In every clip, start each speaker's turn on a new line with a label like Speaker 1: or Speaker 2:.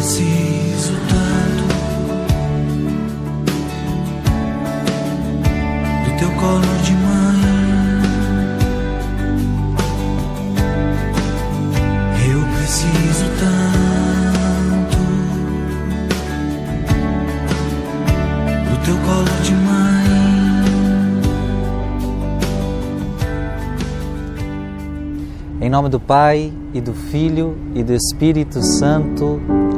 Speaker 1: preciso tanto do teu colo de mãe. Eu preciso tanto do teu colo de mãe.
Speaker 2: Em nome do Pai e do Filho e do Espírito Santo.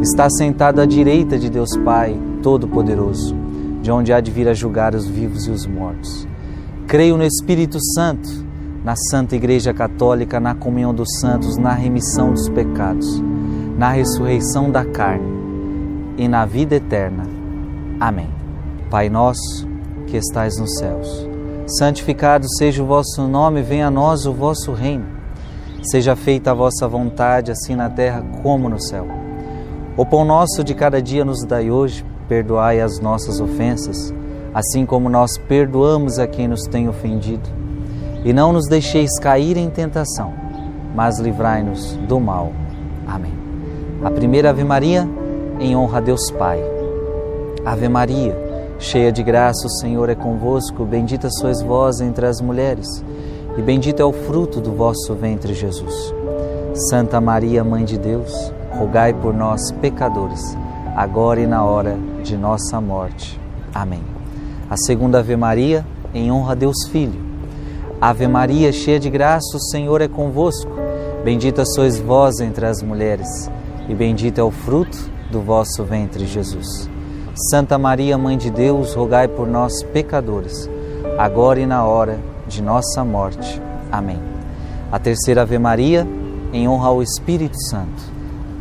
Speaker 2: Está sentado à direita de Deus Pai Todo-Poderoso, de onde há de vir a julgar os vivos e os mortos. Creio no Espírito Santo, na Santa Igreja Católica, na comunhão dos santos, na remissão dos pecados, na ressurreição da carne e na vida eterna. Amém. Pai nosso, que estais nos céus, santificado seja o vosso nome, venha a nós o vosso reino. Seja feita a vossa vontade, assim na terra como no céu. O pão nosso de cada dia nos dai hoje, perdoai as nossas ofensas, assim como nós perdoamos a quem nos tem ofendido. E não nos deixeis cair em tentação, mas livrai-nos do mal. Amém. A primeira Ave Maria, em honra a Deus Pai. Ave Maria, cheia de graça, o Senhor é convosco, bendita sois vós entre as mulheres, e bendito é o fruto do vosso ventre, Jesus. Santa Maria, Mãe de Deus, rogai por nós, pecadores, agora e na hora de nossa morte. Amém. A segunda Ave Maria, em honra a Deus Filho. Ave Maria, cheia de graça, o Senhor é convosco. Bendita sois vós entre as mulheres, e bendito é o fruto do vosso ventre, Jesus. Santa Maria, Mãe de Deus, rogai por nós, pecadores, agora e na hora de nossa morte. Amém. A terceira Ave Maria, em honra ao Espírito Santo.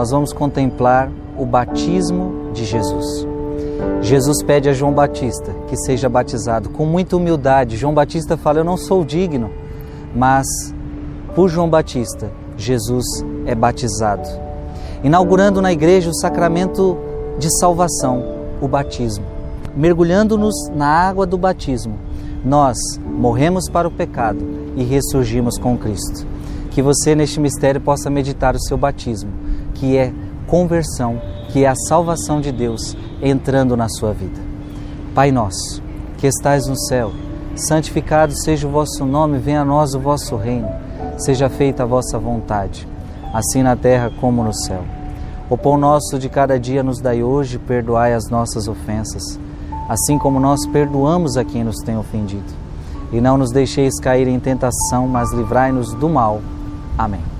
Speaker 2: nós vamos contemplar o batismo de Jesus. Jesus pede a João Batista que seja batizado com muita humildade. João Batista fala: Eu não sou digno, mas por João Batista, Jesus é batizado, inaugurando na igreja o sacramento de salvação, o batismo. Mergulhando-nos na água do batismo, nós morremos para o pecado e ressurgimos com Cristo. Que você, neste mistério, possa meditar o seu batismo que é conversão, que é a salvação de Deus entrando na sua vida. Pai nosso, que estais no céu, santificado seja o vosso nome, venha a nós o vosso reino, seja feita a vossa vontade, assim na terra como no céu. O pão nosso de cada dia nos dai hoje, perdoai as nossas ofensas, assim como nós perdoamos a quem nos tem ofendido. E não nos deixeis cair em tentação, mas livrai-nos do mal. Amém.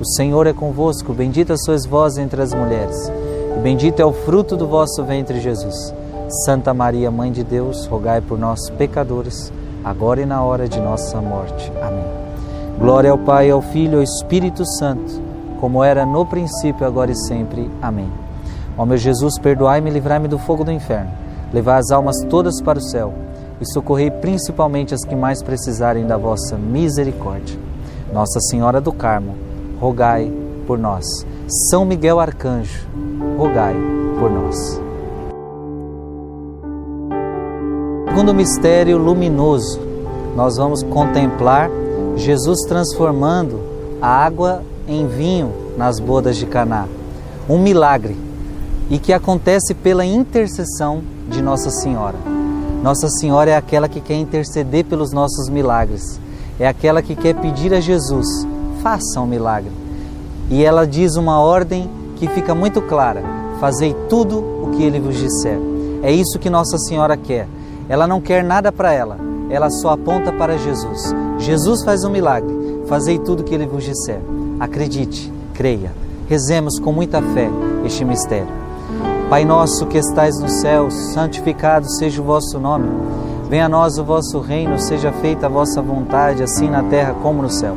Speaker 2: o Senhor é convosco. Bendita sois vós entre as mulheres, e bendito é o fruto do vosso ventre, Jesus. Santa Maria, Mãe de Deus, rogai por nós, pecadores, agora e na hora de nossa morte. Amém. Glória ao Pai, ao Filho e ao Espírito Santo, como era no princípio, agora e sempre. Amém. Ó meu Jesus, perdoai-me e livrai-me do fogo do inferno. Levai as almas todas para o céu e socorrei principalmente as que mais precisarem da vossa misericórdia. Nossa Senhora do Carmo, rogai por nós. São Miguel Arcanjo, rogai por nós. Segundo mistério luminoso, nós vamos contemplar Jesus transformando a água em vinho nas bodas de Caná. Um milagre e que acontece pela intercessão de Nossa Senhora. Nossa Senhora é aquela que quer interceder pelos nossos milagres. É aquela que quer pedir a Jesus: faça um milagre. E ela diz uma ordem que fica muito clara: fazei tudo o que ele vos disser. É isso que Nossa Senhora quer ela não quer nada para ela, ela só aponta para Jesus. Jesus faz um milagre, fazei tudo o que ele vos disser. Acredite, creia. Rezemos com muita fé este mistério. Pai nosso que estais no céu, santificado seja o vosso nome. Venha a nós o vosso reino, seja feita a vossa vontade, assim na terra como no céu.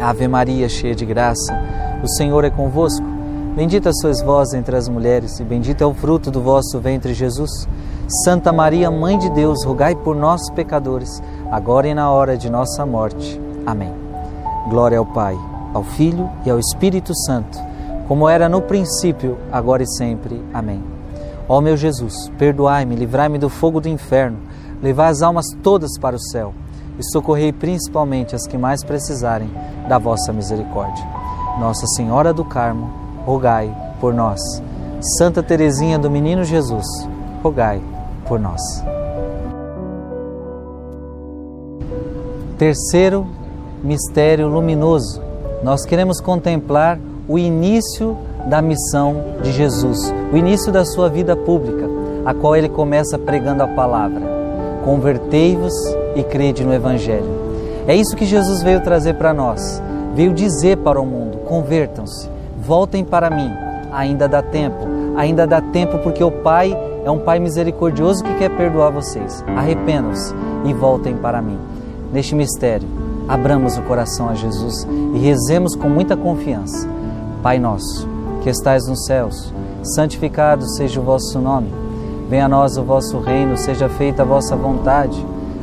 Speaker 2: Ave Maria, cheia de graça, o Senhor é convosco. Bendita sois vós entre as mulheres, e bendito é o fruto do vosso ventre, Jesus. Santa Maria, Mãe de Deus, rogai por nós, pecadores, agora e na hora de nossa morte. Amém. Glória ao Pai ao Filho e ao Espírito Santo, como era no princípio, agora e sempre. Amém. Ó meu Jesus, perdoai-me, livrai-me do fogo do inferno, levai as almas todas para o céu e socorrei principalmente as que mais precisarem da vossa misericórdia. Nossa Senhora do Carmo, rogai por nós. Santa Teresinha do Menino Jesus, rogai por nós. Terceiro mistério luminoso nós queremos contemplar o início da missão de Jesus, o início da sua vida pública, a qual ele começa pregando a palavra: Convertei-vos e crede no Evangelho. É isso que Jesus veio trazer para nós. Veio dizer para o mundo: convertam-se, voltem para mim. Ainda dá tempo, ainda dá tempo porque o Pai é um Pai misericordioso que quer perdoar vocês. Arrependam-se e voltem para mim. Neste mistério, abramos o coração a Jesus e rezemos com muita confiança. Pai nosso, que estais nos céus, santificado seja o vosso nome. Venha a nós o vosso reino, seja feita a vossa vontade,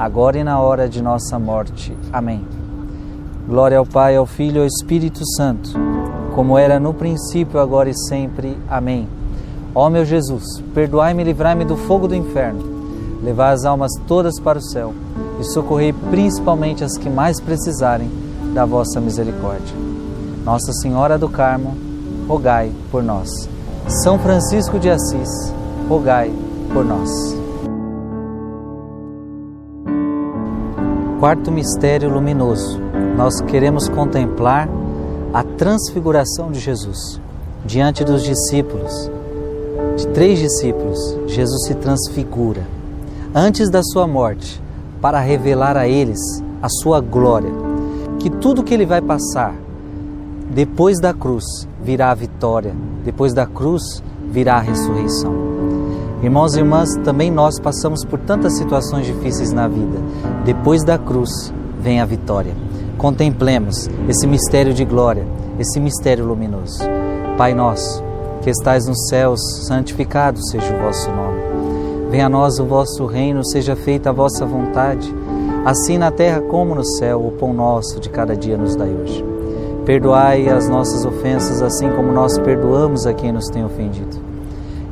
Speaker 2: agora e na hora de nossa morte. Amém. Glória ao Pai, ao Filho e ao Espírito Santo, como era no princípio, agora e sempre. Amém. Ó meu Jesus, perdoai-me e livrai-me do fogo do inferno, levai as almas todas para o céu e socorrei principalmente as que mais precisarem da vossa misericórdia. Nossa Senhora do Carmo, rogai por nós. São Francisco de Assis, rogai por nós. Quarto mistério luminoso, nós queremos contemplar a transfiguração de Jesus. Diante dos discípulos, de três discípulos, Jesus se transfigura antes da sua morte, para revelar a eles a sua glória, que tudo que ele vai passar depois da cruz virá a vitória, depois da cruz virá a ressurreição. Irmãos e irmãs, também nós passamos por tantas situações difíceis na vida. Depois da cruz vem a vitória. Contemplemos esse mistério de glória, esse mistério luminoso. Pai nosso, que estais nos céus, santificado seja o vosso nome. Venha a nós o vosso reino, seja feita a vossa vontade, assim na terra como no céu. O pão nosso de cada dia nos dai hoje. Perdoai as nossas ofensas, assim como nós perdoamos a quem nos tem ofendido.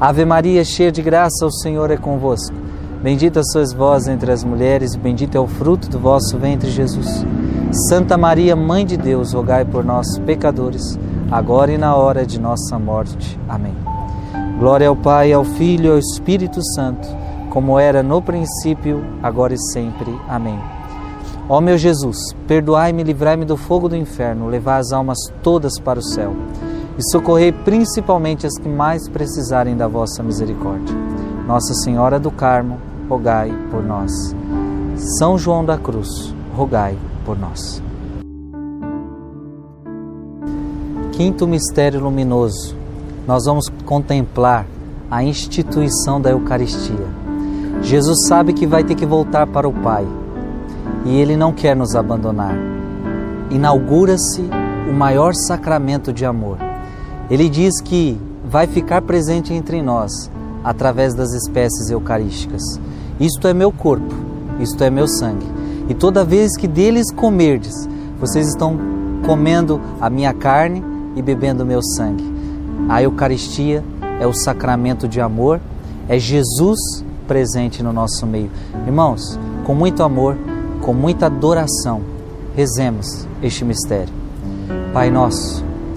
Speaker 2: Ave Maria, cheia de graça, o Senhor é convosco. Bendita sois vós entre as mulheres, e bendito é o fruto do vosso ventre, Jesus. Santa Maria, Mãe de Deus, rogai por nós, pecadores, agora e na hora de nossa morte. Amém. Glória ao Pai, ao Filho e ao Espírito Santo, como era no princípio, agora e sempre. Amém. Ó meu Jesus, perdoai-me e livrai-me do fogo do inferno, levai as almas todas para o céu e socorrei principalmente as que mais precisarem da vossa misericórdia. Nossa Senhora do Carmo, rogai por nós. São João da Cruz, rogai por nós. Quinto mistério luminoso nós vamos contemplar a instituição da Eucaristia. Jesus sabe que vai ter que voltar para o Pai e ele não quer nos abandonar. Inaugura-se o maior sacramento de amor. Ele diz que vai ficar presente entre nós através das espécies eucarísticas. Isto é meu corpo, isto é meu sangue. E toda vez que deles comerdes, vocês estão comendo a minha carne e bebendo o meu sangue. A Eucaristia é o sacramento de amor, é Jesus presente no nosso meio. Irmãos, com muito amor, com muita adoração, rezemos este mistério. Pai nosso,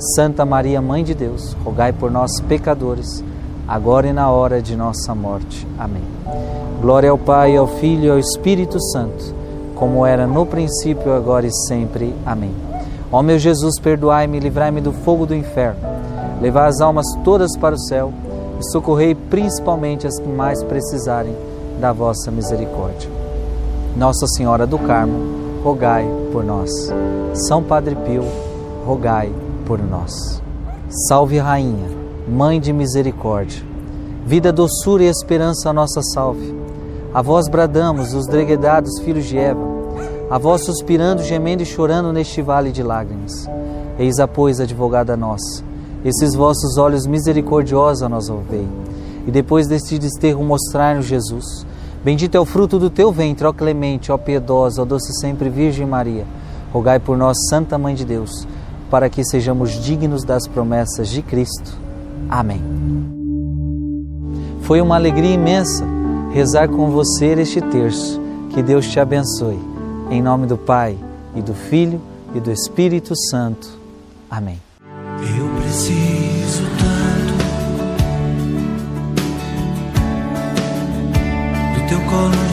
Speaker 2: Santa Maria, Mãe de Deus, rogai por nós, pecadores, agora e na hora de nossa morte. Amém. Glória ao Pai, ao Filho e ao Espírito Santo, como era no princípio, agora e sempre. Amém. Ó meu Jesus, perdoai-me livrai-me do fogo do inferno. Levai as almas todas para o céu e socorrei principalmente as que mais precisarem da vossa misericórdia. Nossa Senhora do Carmo, rogai por nós. São Padre Pio, rogai por nós. Salve Rainha, Mãe de Misericórdia, vida, doçura e esperança a nossa salve. A vós bradamos, os dreguedados filhos de Eva, a vós suspirando, gemendo e chorando neste vale de lágrimas. Eis a pois, advogada nossa, esses vossos olhos misericordiosos a nós ouvei, e depois deste desterro mostrar-nos Jesus, Bendito é o fruto do teu ventre, ó clemente, ó piedosa, ó doce sempre Virgem Maria. Rogai por nós, Santa Mãe de Deus, para que sejamos dignos das promessas de Cristo. Amém. Foi uma alegria imensa rezar com você este terço. Que Deus te abençoe. Em nome do Pai, e do Filho, e do Espírito Santo. Amém.
Speaker 1: Eu preciso tanto do teu colo